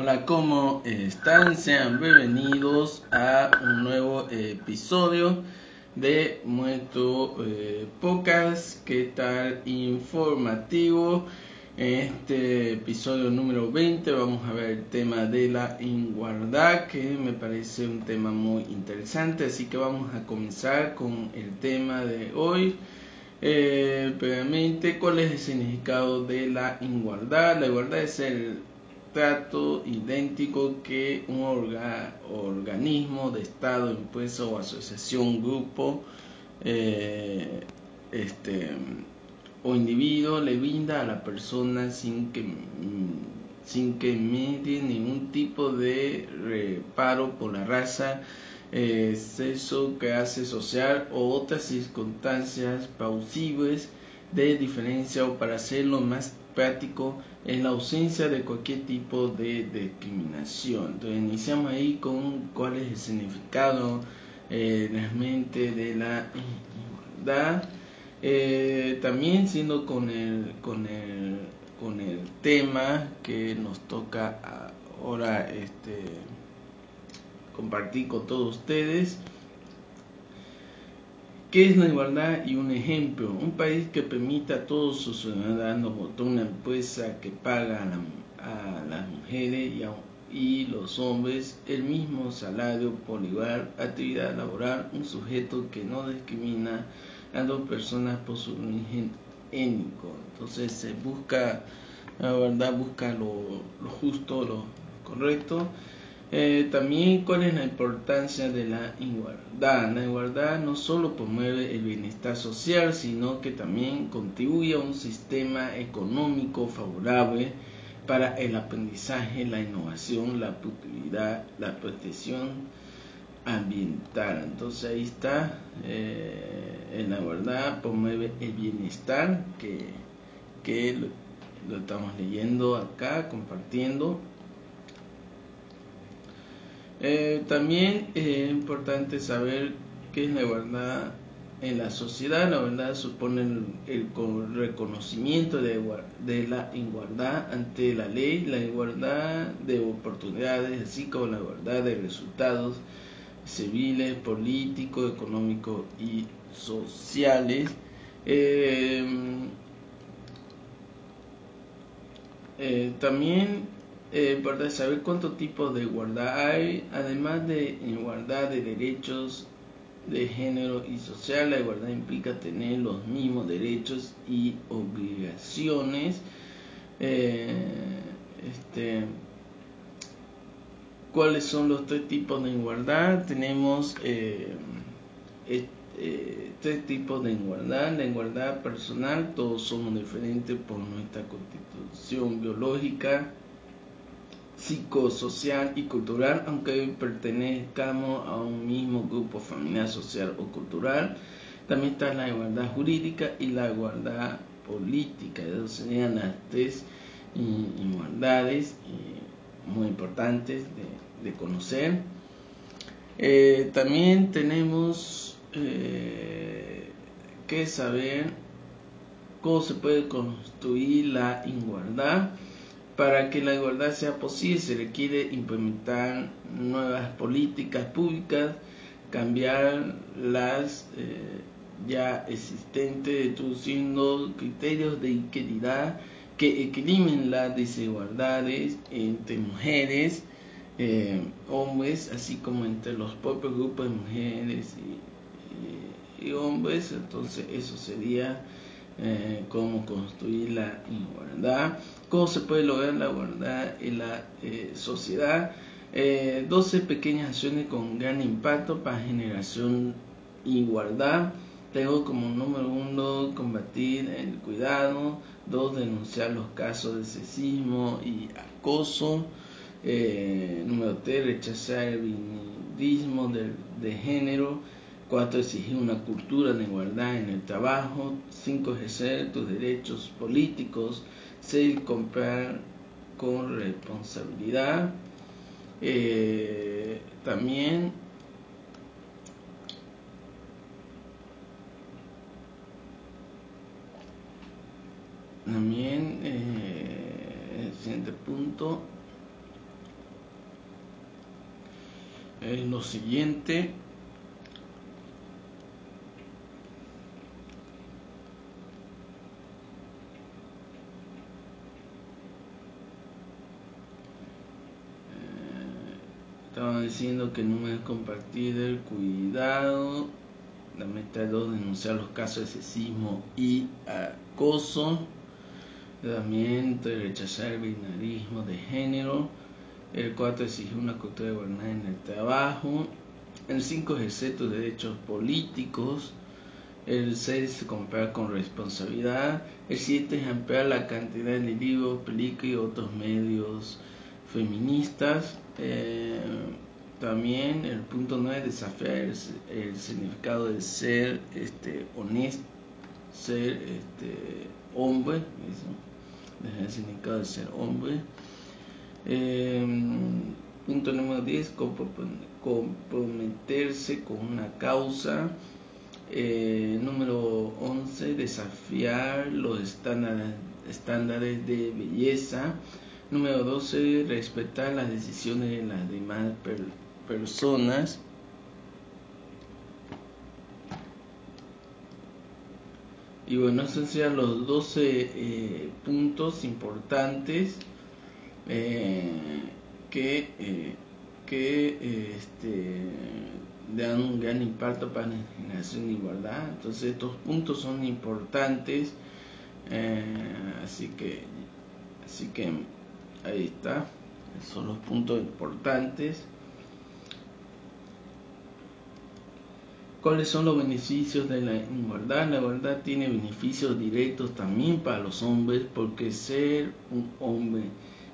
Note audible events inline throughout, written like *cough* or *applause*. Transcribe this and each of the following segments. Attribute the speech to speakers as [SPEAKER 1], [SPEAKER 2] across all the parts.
[SPEAKER 1] Hola, ¿cómo están? Sean bienvenidos a un nuevo episodio de nuestro eh, podcast. ¿Qué tal? Informativo. En este episodio número 20 vamos a ver el tema de la igualdad, que me parece un tema muy interesante. Así que vamos a comenzar con el tema de hoy. Eh, previamente, ¿cuál es el significado de la igualdad? La igualdad es el trato idéntico que un organismo de Estado, empresa o asociación, grupo eh, este, o individuo le brinda a la persona sin que, sin que medie ningún tipo de reparo por la raza, eh, sexo, clase social o otras circunstancias plausibles de diferencia o para hacerlo más práctico en la ausencia de cualquier tipo de discriminación. Entonces iniciamos ahí con cuál es el significado eh, realmente de la igualdad. Eh, también siendo con el, con, el, con el tema que nos toca ahora este, compartir con todos ustedes. ¿Qué es la igualdad? Y un ejemplo, un país que permita a todos sus ciudadanos votar una empresa que paga a, las mujeres y, y, los hombres el mismo salario por igual actividad laboral, un sujeto que no discrimina a dos personas por su origen étnico. Entonces se busca, la verdad, busca lo justo, lo correcto eh, también cuál es la importancia de la igualdad. La igualdad no solo promueve el bienestar social, sino que también contribuye a un sistema económico favorable para el aprendizaje, la innovación, la productividad, la protección ambiental. Entonces ahí está, eh, la igualdad promueve el bienestar que, que lo estamos leyendo acá, compartiendo eh, también es importante saber qué es la igualdad en la sociedad. La igualdad supone el, reconocimiento de, de, la igualdad ante la ley, la igualdad de oportunidades, así como la igualdad de resultados civiles, políticos, económicos y sociales. Eh, eh, también eh, para saber cuánto tipo de igualdad hay, además de igualdad de derechos de género y social, la igualdad implica tener los mismos derechos y obligaciones. Eh, este, ¿Cuáles son los tres tipos de igualdad? Tenemos eh, tres tipos de igualdad. La igualdad personal, todos somos diferentes por nuestra constitución biológica psicosocial y cultural, aunque pertenezcamos a un mismo grupo familiar, social o cultural. También está la igualdad jurídica y la igualdad política. Esas serían las tres igualdades eh, muy importantes de, conocer. Eh, también tenemos eh, que saber cómo se puede construir la igualdad para que la igualdad sea posible se requiere implementar nuevas políticas públicas, cambiar las eh, ya existentes, introduciendo criterios de equidad que equilibren las desigualdades entre mujeres, eh, hombres, así como entre los propios grupos de mujeres y, hombres. Entonces eso sería eh, cómo construir la igualdad cómo se puede lograr la igualdad en la eh, sociedad. 12 eh, pequeñas acciones con gran impacto para generación igualdad. Tengo como número uno combatir el cuidado, dos denunciar los casos de sexismo y acoso, eh, número tres rechazar el vinidismo de, de género, cuatro exigir una cultura de igualdad en el trabajo, cinco ejercer tus derechos políticos, seguir comprar con responsabilidad. Eh, también también eh, el siguiente punto es lo siguiente Estaban diciendo que no es compartir el cuidado. La meta 2, denunciar los casos de sexismo y acoso. También rechazar el binarismo de género. El 4, exigir una cultura de igualdad en el trabajo. El 5, ejercer tus derechos políticos. El 6, comprar con responsabilidad. El 7, es ampliar la cantidad de libros, películas y otros medios feministas. Eh, también el punto 9, desafiar el, significado de ser este, honesto, ser este, hombre, el significado de ser hombre. Eh, punto número 10, comprometerse con una causa. Eh, número 11, desafiar los estándares, estándares de belleza. Número 12, respetar las decisiones de las demás personas. Y bueno, esos serían los 12 eh, puntos importantes eh, que, eh, que este, dan un gran impacto para la generación de igualdad. Entonces estos puntos son importantes. así que así que Ahí está. Esos son los puntos importantes. ¿Cuáles son los beneficios de la igualdad? La igualdad tiene beneficios directos también para los hombres porque ser un hombre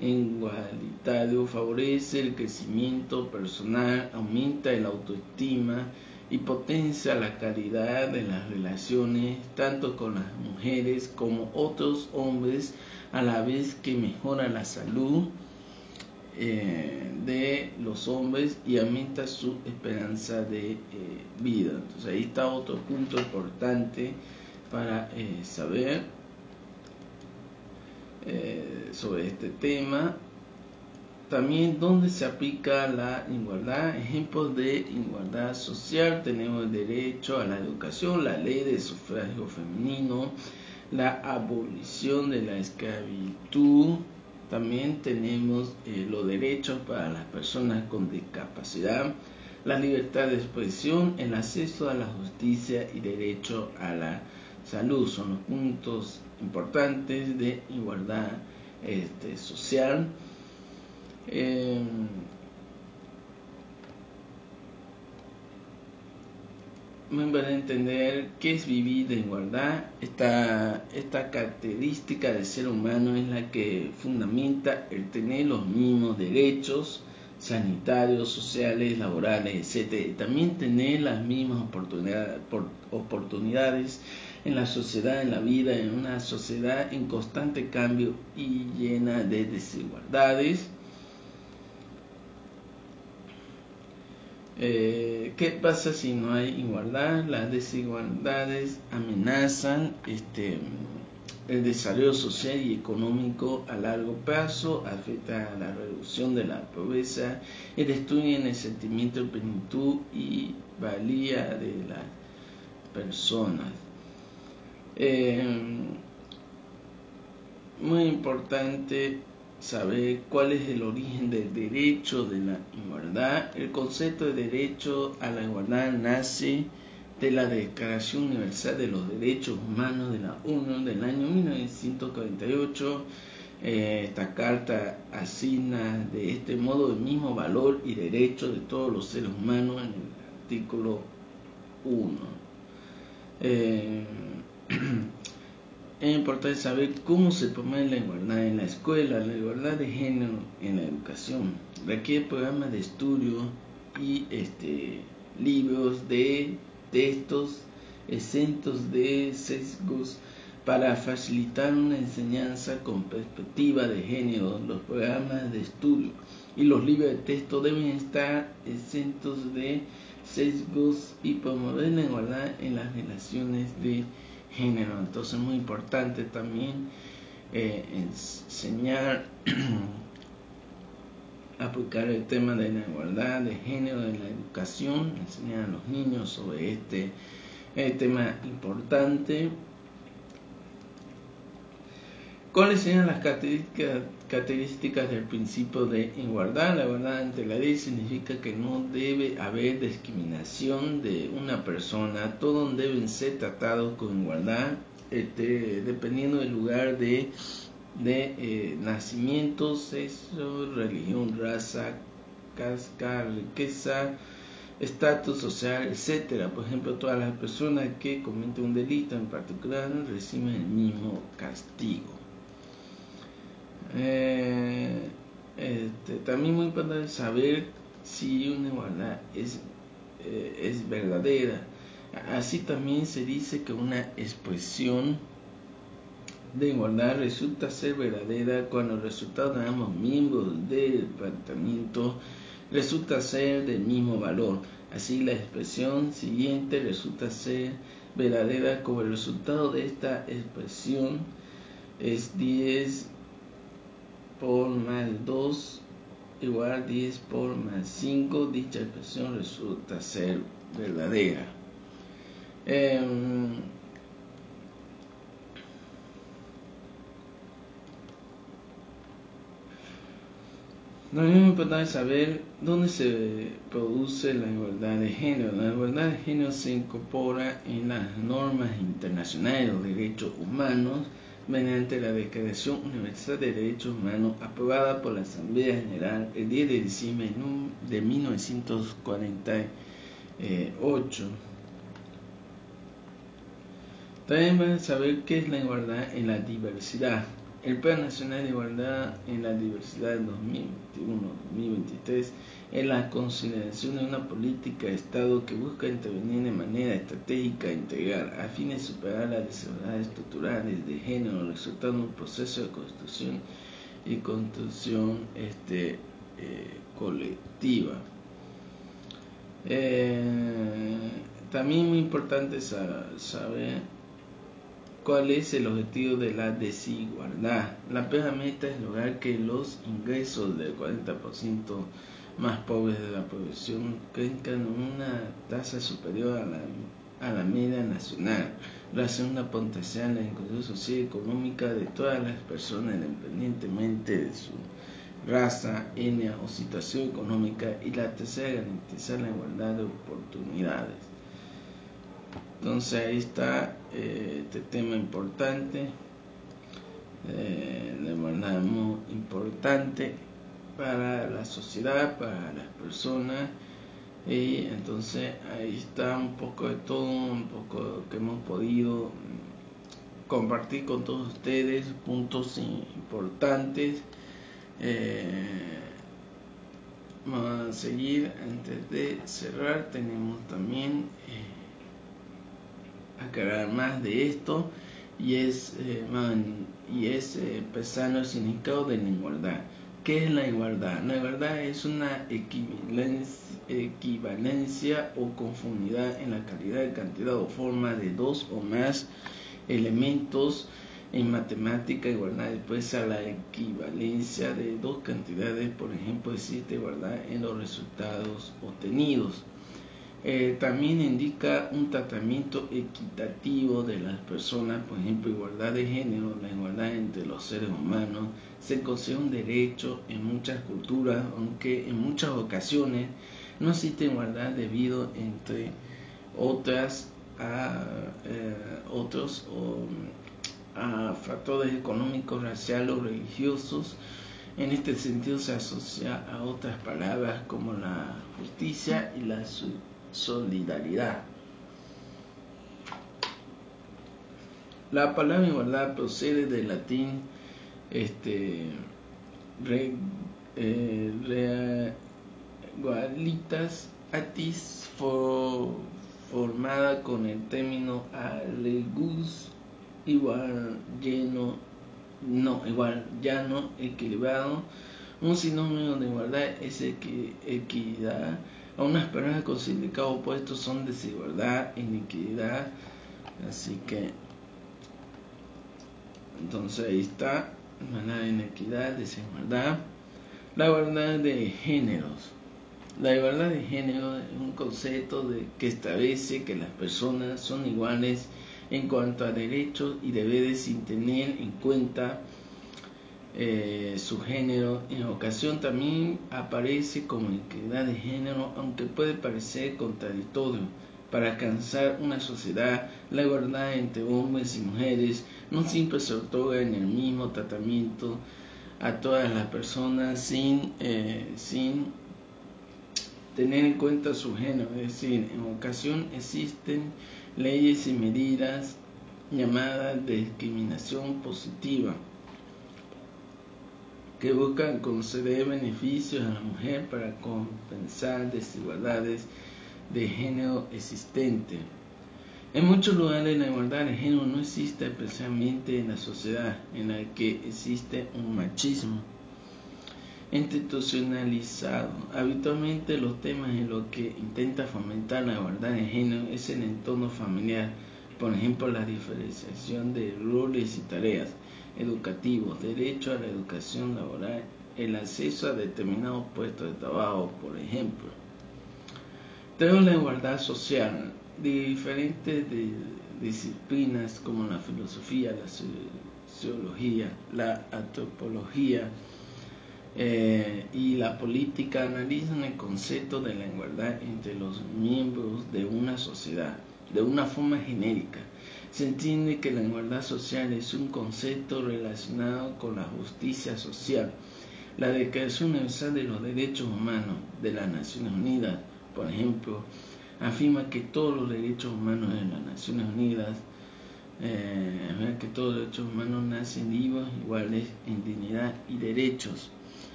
[SPEAKER 1] igualitario favorece el crecimiento personal, aumenta la autoestima y potencia la calidad de las relaciones tanto con las mujeres como otros hombres a la vez que mejora la salud eh, de los hombres y aumenta su esperanza de eh, vida. Entonces ahí está otro punto importante para eh, saber sobre este tema. También donde se aplica la igualdad, ejemplos de igualdad social, tenemos el derecho a la educación, la ley de sufragio femenino, la abolición de la esclavitud, también tenemos eh, los derechos para las personas con discapacidad, la libertad de expresión, el acceso a la justicia y derecho a la salud. Son los puntos importantes de igualdad este, social. Eh, muy a entender qué es vivir de igualdad. Esta, esta característica del ser humano es la que fundamenta el tener los mismos derechos sanitarios, sociales, laborales, etc. también tener las mismas oportunidades, oportunidades en la sociedad, en la vida, en una sociedad en constante cambio y llena de desigualdades Eh, ¿Qué pasa si no hay igualdad? Las desigualdades amenazan este, el desarrollo social y económico a largo plazo, afecta a la reducción de la pobreza y destruyen el sentimiento de plenitud y valía de las personas. Eh, muy importante saber cuál es el origen del derecho de la igualdad. El concepto de derecho a la igualdad nace de la Declaración Universal de los Derechos Humanos de la ONU del año 1948. Eh, esta carta asigna de este modo el mismo valor y derecho de todos los seres humanos en el artículo 1. *clears throat* es importante saber cómo se promueve la igualdad en la escuela, la igualdad de género en la educación. Requiere programas de estudio y este, libros de textos exentos de sesgos para facilitar una enseñanza con perspectiva de género. Los programas de estudio y los libros de texto deben estar exentos de sesgos y promover la igualdad en las relaciones de género. Entonces es muy importante también eh, enseñar *clears throat* aplicar el tema de la igualdad de género en la educación, enseñar a los niños sobre este tema importante. ¿Cuáles serían las características del principio de igualdad? La igualdad ante la ley significa que no debe haber discriminación de una persona, todos deben ser tratados con igualdad, este, dependiendo del lugar de, de eh, nacimiento, sexo, religión, raza, casca, riqueza, estatus social, etcétera. Por ejemplo, todas las personas que cometen un delito en particular reciben el mismo castigo. Eh, este, también muy importante saber si una igualdad es, eh, es verdadera. Así también se dice que una expresión de igualdad resulta ser verdadera cuando el resultado de ambos miembros del planteamiento resulta ser del mismo valor. Así la expresión siguiente resulta ser verdadera como el resultado de esta expresión es 10 por más 2 igual a 10 por más 5, dicha expresión resulta ser verdadera. Eh, No es importante saber dónde se produce la igualdad de género. La igualdad de género se incorpora en las normas internacionales de derechos humanos mediante la Declaración Universal de Derechos Humanos aprobada por la Asamblea General el 10 de diciembre de 1948. También van a saber qué es la igualdad en la diversidad. El Plan Nacional de Igualdad en la Diversidad de 2021-2023 es la consideración de una política de Estado que busca intervenir de manera estratégica e integral a fin de superar las desigualdades estructurales de género, resultando un proceso de construcción y construcción este, eh, colectiva. Eh, también muy importante saber ¿Cuál es el objetivo de la desigualdad? La peor meta es lograr que los ingresos del 40% más pobres de la población crezcan una tasa superior a la, a la media nacional, gracias a una potencial la inclusión social y económica de todas las personas independientemente de su raza, etnia o situación económica y la tercera garantizar la igualdad de oportunidades. Entonces ahí está este tema importante, eh, de verdad muy importante para la sociedad, para las personas. Y entonces ahí está un poco de todo, un poco que hemos podido compartir con todos ustedes, puntos importantes. Eh, vamos a seguir, antes de cerrar tenemos también... Eh, aclarar más de esto y es, eh, y es eh, el significado de la igualdad. ¿Qué es la igualdad? La igualdad es una equivalencia, o conformidad en la calidad, cantidad o forma de dos o más elementos en matemática igualdad después a la equivalencia de dos cantidades por ejemplo existe igualdad en los resultados obtenidos eh, también indica un tratamiento equitativo de las personas, por ejemplo, igualdad de género, la igualdad entre los seres humanos, se considera un derecho en muchas culturas, aunque en muchas ocasiones no existe igualdad debido entre otras a eh, otros a factores económicos, raciales o religiosos. En este sentido se asocia a otras palabras como la justicia y la solidaridad. La palabra igualdad procede del latín este, re, eh, atis formada con el término alegus igual lleno no igual llano equilibrado. Un sinónimo de igualdad es equidad a unas personas con significado opuesto son desigualdad, iniquidad. Así que, entonces ahí está, de inequidad, desigualdad. La igualdad de géneros. La igualdad de género es un concepto de, que establece que las personas son iguales en cuanto a derechos y deberes sin tener en cuenta eh, su género. En ocasión también aparece como equidad de género, aunque puede parecer contradictorio. Para alcanzar una sociedad, la igualdad entre hombres y mujeres no siempre se otorga en el mismo tratamiento a todas las personas sin, eh, sin tener en cuenta su género, es decir, en ocasión existen leyes y medidas llamadas discriminación positiva que buscan conceder beneficios a la mujer para compensar desigualdades de género existentes. En muchos lugares la igualdad de género no existe, especialmente en la sociedad en la que existe un machismo institucionalizado. Habitualmente los temas en los que intenta fomentar la igualdad de género es el entorno familiar, por ejemplo la diferenciación de roles y tareas educativos, derecho a la educación laboral, el acceso a determinados puestos de trabajo, por ejemplo. Tenemos la igualdad social diferentes disciplinas como la filosofía, la sociología, la antropología, eh, y la política analizan el concepto de la igualdad entre los miembros de una sociedad de una forma genérica. Se entiende que la igualdad social es un concepto relacionado con la justicia social. La Declaración Universal de los Derechos Humanos de las Naciones Unidas, por ejemplo, afirma que todos los derechos humanos de las Naciones Unidas, eh, que todos los derechos humanos nacen vivos, iguales en dignidad y derechos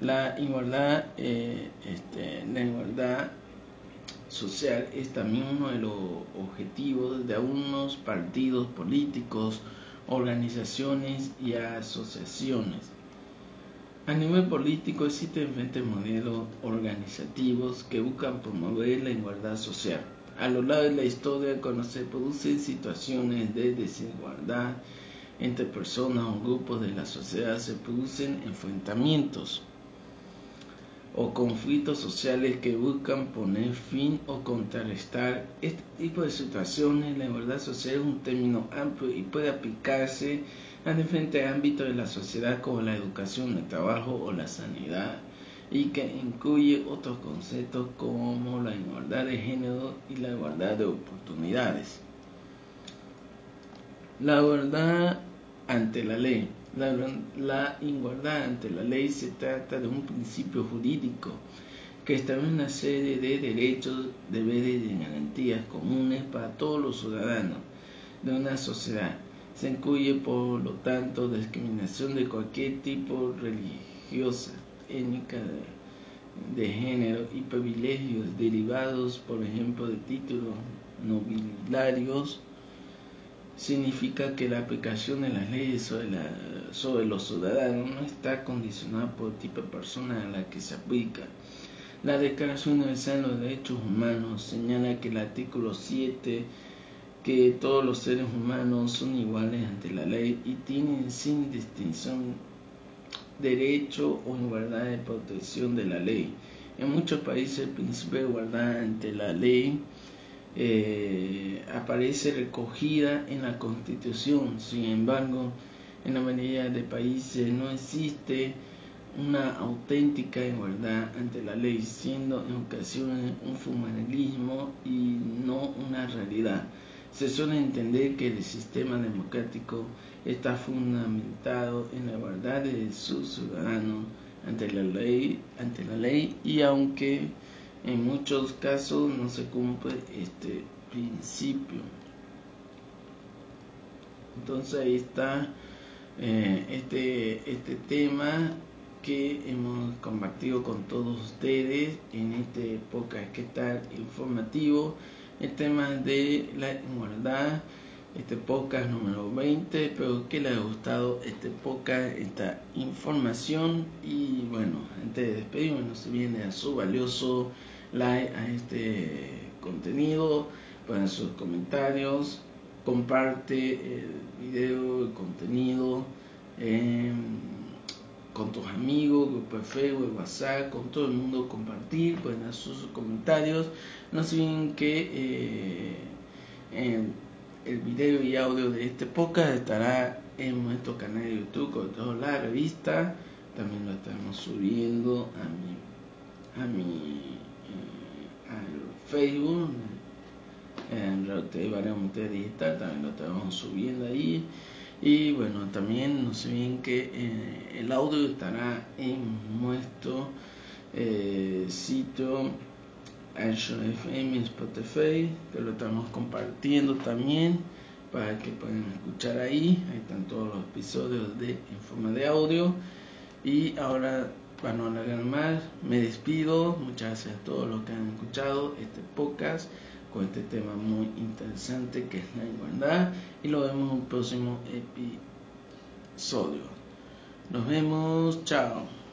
[SPEAKER 1] la igualdad, eh, este, la igualdad social es también uno de los objetivos de algunos partidos políticos, organizaciones y asociaciones. A nivel político existen diferentes modelos organizativos que buscan promover la igualdad social. A lo largo de la historia, cuando se producen situaciones de desigualdad entre personas o grupos de la sociedad, se producen enfrentamientos o conflictos sociales que buscan poner fin o contrarrestar este tipo de situaciones. La igualdad social es un término amplio y puede aplicarse a diferentes ámbitos de la sociedad como la educación, el trabajo o la sanidad y que incluye otros conceptos como la igualdad de género y la igualdad de oportunidades. La igualdad ante la ley. La, igualdad ante la ley se trata de un principio jurídico que establece una serie de derechos, deberes y garantías comunes para todos los ciudadanos de una sociedad. Se incluye, por lo tanto, discriminación de cualquier tipo religiosa, étnica, de género y privilegios derivados, por ejemplo, de títulos nobiliarios significa que la aplicación de las leyes sobre, los ciudadanos no está condicionada por el tipo de persona a la que se aplica. La Declaración Universal de los Derechos Humanos señala que el artículo 7 que todos los seres humanos son iguales ante la ley y tienen sin distinción derecho o igualdad de protección de la ley. En muchos países el principio de igualdad ante la ley eh, aparece recogida en la Constitución. Sin embargo, en la mayoría de países no existe una auténtica igualdad ante la ley, siendo en ocasiones un formalismo y no una realidad. Se suele entender que el sistema democrático está fundamentado en la igualdad de sus ciudadanos ante la ley, ante la ley y aunque en muchos casos no se cumple este principio. Entonces ahí está eh, este, este tema que hemos compartido con todos ustedes en este podcast que está informativo, el tema de la igualdad, este podcast número 20, espero que les haya gustado este podcast, esta información. Y bueno, antes de despedirme no se viene a su valioso like a este contenido, ponen sus comentarios, comparte el video, el contenido, con tus amigos, grupo de Facebook, WhatsApp, con todo el mundo compartir, pueden hacer sus comentarios. No se que eh, el video y audio de este podcast estará en nuestro canal de YouTube, con toda la revista. También lo estamos subiendo a mi, a mi eh, al Facebook, en la Digital, también lo estamos subiendo ahí. Y bueno, también no sé bien que eh, el audio estará en nuestro eh, sitio Anchor FM Spotify, que lo estamos compartiendo también para que puedan escuchar ahí. Ahí están todos los episodios de en forma de audio. Y ahora, para no alargar más, me despido. Muchas gracias a todos los que han escuchado este podcast con este tema muy interesante que es la igualdad y lo vemos en un próximo episodio. Nos vemos, chao.